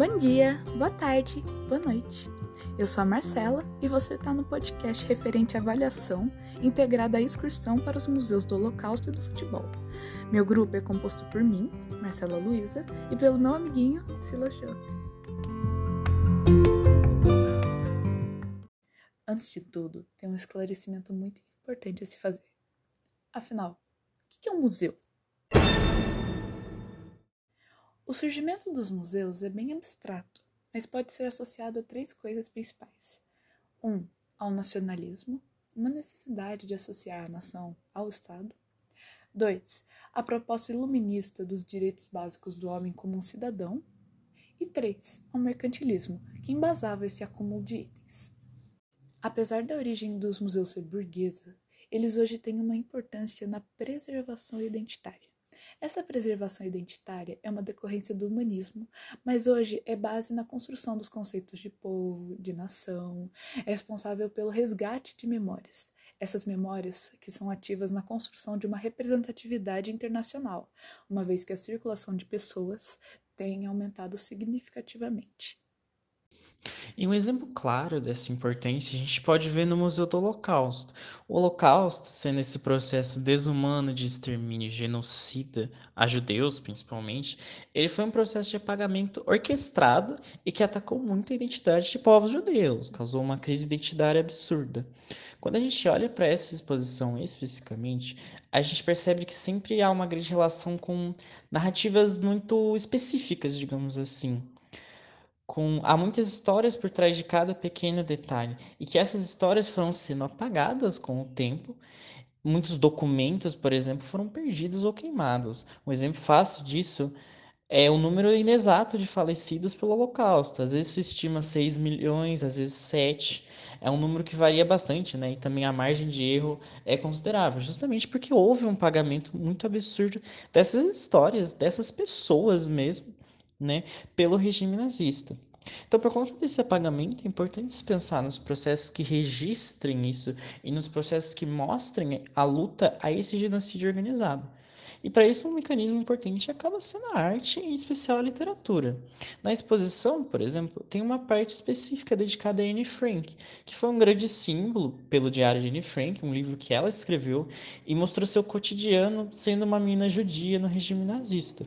Bom dia, boa tarde, boa noite. Eu sou a Marcela e você está no podcast referente à avaliação integrada à excursão para os museus do Holocausto e do futebol. Meu grupo é composto por mim, Marcela Luiza, e pelo meu amiguinho, Silas Jô. Antes de tudo, tem um esclarecimento muito importante a se fazer. Afinal, o que é um museu? O surgimento dos museus é bem abstrato, mas pode ser associado a três coisas principais. Um, ao nacionalismo, uma necessidade de associar a nação ao Estado. Dois, a proposta iluminista dos direitos básicos do homem como um cidadão. E três, ao mercantilismo, que embasava esse acúmulo de itens. Apesar da origem dos museus ser burguesa, eles hoje têm uma importância na preservação identitária. Essa preservação identitária é uma decorrência do humanismo, mas hoje é base na construção dos conceitos de povo, de nação, é responsável pelo resgate de memórias. Essas memórias que são ativas na construção de uma representatividade internacional, uma vez que a circulação de pessoas tem aumentado significativamente. E um exemplo claro dessa importância a gente pode ver no Museu do Holocausto. O Holocausto, sendo esse processo desumano de extermínio genocida a judeus, principalmente, ele foi um processo de apagamento orquestrado e que atacou muito a identidade de povos judeus, causou uma crise identitária absurda. Quando a gente olha para essa exposição especificamente, a gente percebe que sempre há uma grande relação com narrativas muito específicas, digamos assim com há muitas histórias por trás de cada pequeno detalhe e que essas histórias foram sendo apagadas com o tempo. Muitos documentos, por exemplo, foram perdidos ou queimados. Um exemplo fácil disso é o número inexato de falecidos pelo Holocausto. Às vezes se estima 6 milhões, às vezes 7. É um número que varia bastante, né? E também a margem de erro é considerável, justamente porque houve um pagamento muito absurdo dessas histórias, dessas pessoas mesmo, né, pelo regime nazista. Então, por conta desse apagamento, é importante se pensar nos processos que registrem isso e nos processos que mostrem a luta a esse genocídio organizado. E para isso, um mecanismo importante acaba sendo a arte, em especial a literatura. Na exposição, por exemplo, tem uma parte específica dedicada a Anne Frank, que foi um grande símbolo pelo Diário de Anne Frank, um livro que ela escreveu e mostrou seu cotidiano sendo uma menina judia no regime nazista.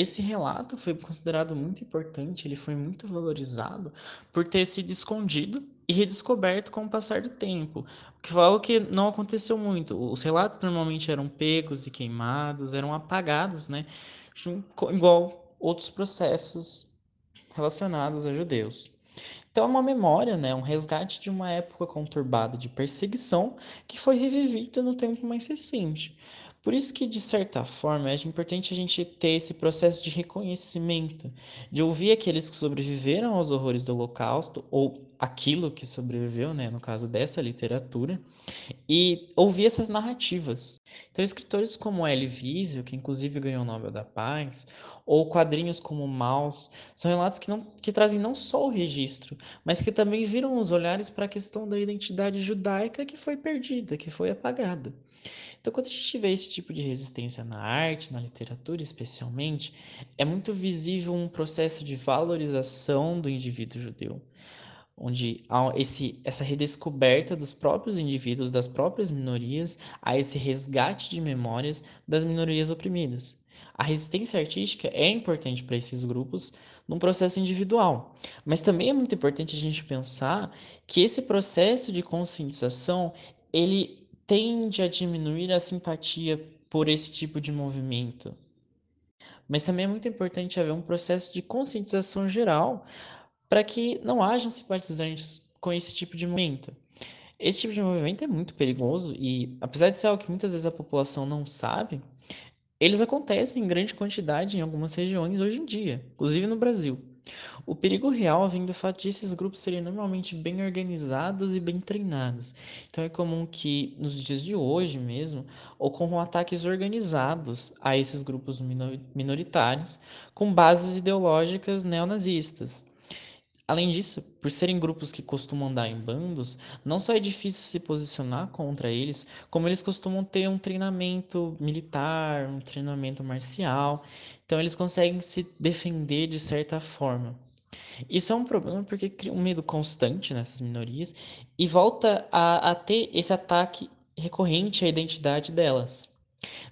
Esse relato foi considerado muito importante, ele foi muito valorizado por ter sido escondido e redescoberto com o passar do tempo, o que foi algo que não aconteceu muito. Os relatos normalmente eram pegos e queimados, eram apagados, né? Igual outros processos relacionados a judeus. Então é uma memória, né, um resgate de uma época conturbada de perseguição que foi revivida no tempo mais recente. Por isso que, de certa forma, é importante a gente ter esse processo de reconhecimento, de ouvir aqueles que sobreviveram aos horrores do Holocausto, ou aquilo que sobreviveu, né, no caso dessa literatura, e ouvir essas narrativas. Então, escritores como Elie Wiesel, que inclusive ganhou o Nobel da Paz, ou quadrinhos como Maus, são relatos que, não, que trazem não só o registro, mas que também viram os olhares para a questão da identidade judaica que foi perdida, que foi apagada. Então, quando a gente vê esse tipo de resistência na arte, na literatura especialmente, é muito visível um processo de valorização do indivíduo judeu, onde há esse, essa redescoberta dos próprios indivíduos, das próprias minorias, há esse resgate de memórias das minorias oprimidas. A resistência artística é importante para esses grupos num processo individual, mas também é muito importante a gente pensar que esse processo de conscientização ele tende a diminuir a simpatia por esse tipo de movimento. Mas também é muito importante haver um processo de conscientização geral para que não hajam simpatizantes com esse tipo de movimento. Esse tipo de movimento é muito perigoso e, apesar de ser algo que muitas vezes a população não sabe, eles acontecem em grande quantidade em algumas regiões hoje em dia, inclusive no Brasil. O perigo real vem do fato de esses grupos serem normalmente bem organizados e bem treinados. Então é comum que, nos dias de hoje mesmo, ocorram ataques organizados a esses grupos minoritários com bases ideológicas neonazistas. Além disso, por serem grupos que costumam andar em bandos, não só é difícil se posicionar contra eles, como eles costumam ter um treinamento militar, um treinamento marcial, então eles conseguem se defender de certa forma. Isso é um problema porque cria um medo constante nessas minorias e volta a, a ter esse ataque recorrente à identidade delas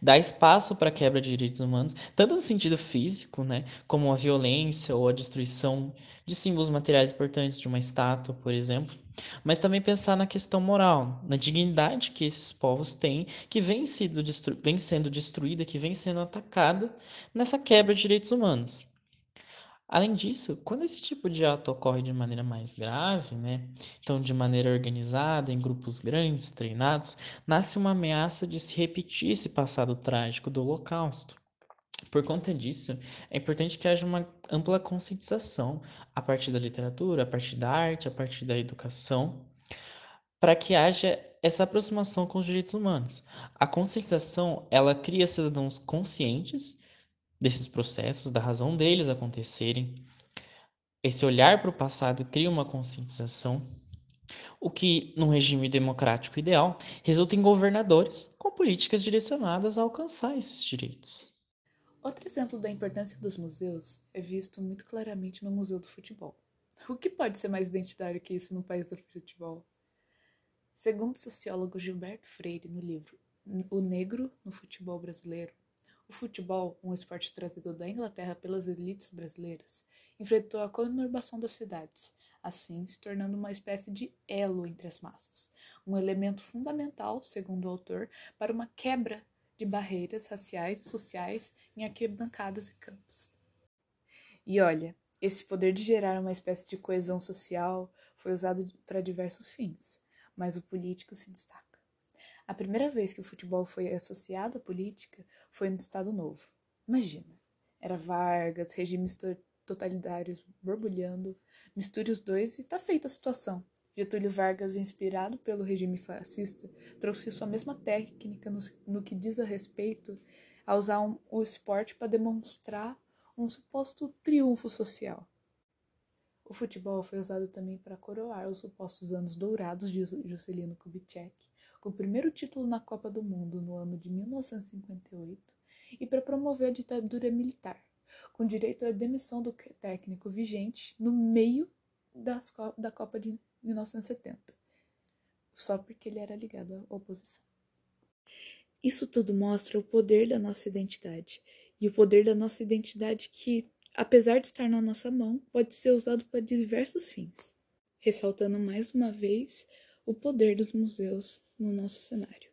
dá espaço para quebra de direitos humanos, tanto no sentido físico, né, como a violência ou a destruição de símbolos materiais importantes de uma estátua, por exemplo, mas também pensar na questão moral, na dignidade que esses povos têm, que vem, sido destru vem sendo destruída, que vem sendo atacada nessa quebra de direitos humanos. Além disso, quando esse tipo de ato ocorre de maneira mais grave, né, então de maneira organizada, em grupos grandes, treinados, nasce uma ameaça de se repetir esse passado trágico do Holocausto. Por conta disso, é importante que haja uma ampla conscientização a partir da literatura, a partir da arte, a partir da educação, para que haja essa aproximação com os direitos humanos. A conscientização, ela cria cidadãos conscientes desses processos, da razão deles acontecerem. Esse olhar para o passado cria uma conscientização, o que, num regime democrático ideal, resulta em governadores com políticas direcionadas a alcançar esses direitos. Outro exemplo da importância dos museus é visto muito claramente no Museu do Futebol. O que pode ser mais identitário que isso no país do futebol? Segundo o sociólogo Gilberto Freire, no livro O Negro no Futebol Brasileiro, o futebol, um esporte trazido da Inglaterra pelas elites brasileiras, enfrentou a conurbação das cidades, assim se tornando uma espécie de elo entre as massas, um elemento fundamental, segundo o autor, para uma quebra de barreiras raciais e sociais em arquibancadas e campos. E olha, esse poder de gerar uma espécie de coesão social foi usado para diversos fins, mas o político se destaca. A primeira vez que o futebol foi associado à política foi no Estado Novo. Imagina, era Vargas, regimes totalitários borbulhando, misture os dois e tá feita a situação. Getúlio Vargas, inspirado pelo regime fascista, trouxe sua mesma técnica no, no que diz a respeito a usar um, o esporte para demonstrar um suposto triunfo social. O futebol foi usado também para coroar os supostos anos dourados de Juscelino Kubitschek o primeiro título na Copa do Mundo no ano de 1958 e para promover a ditadura militar, com direito à demissão do técnico vigente no meio das, da Copa de 1970, só porque ele era ligado à oposição. Isso tudo mostra o poder da nossa identidade e o poder da nossa identidade que, apesar de estar na nossa mão, pode ser usado para diversos fins, ressaltando mais uma vez o poder dos museus no nosso cenário.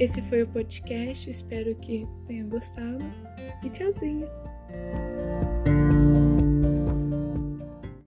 Esse foi o podcast, espero que tenha gostado e tchauzinho!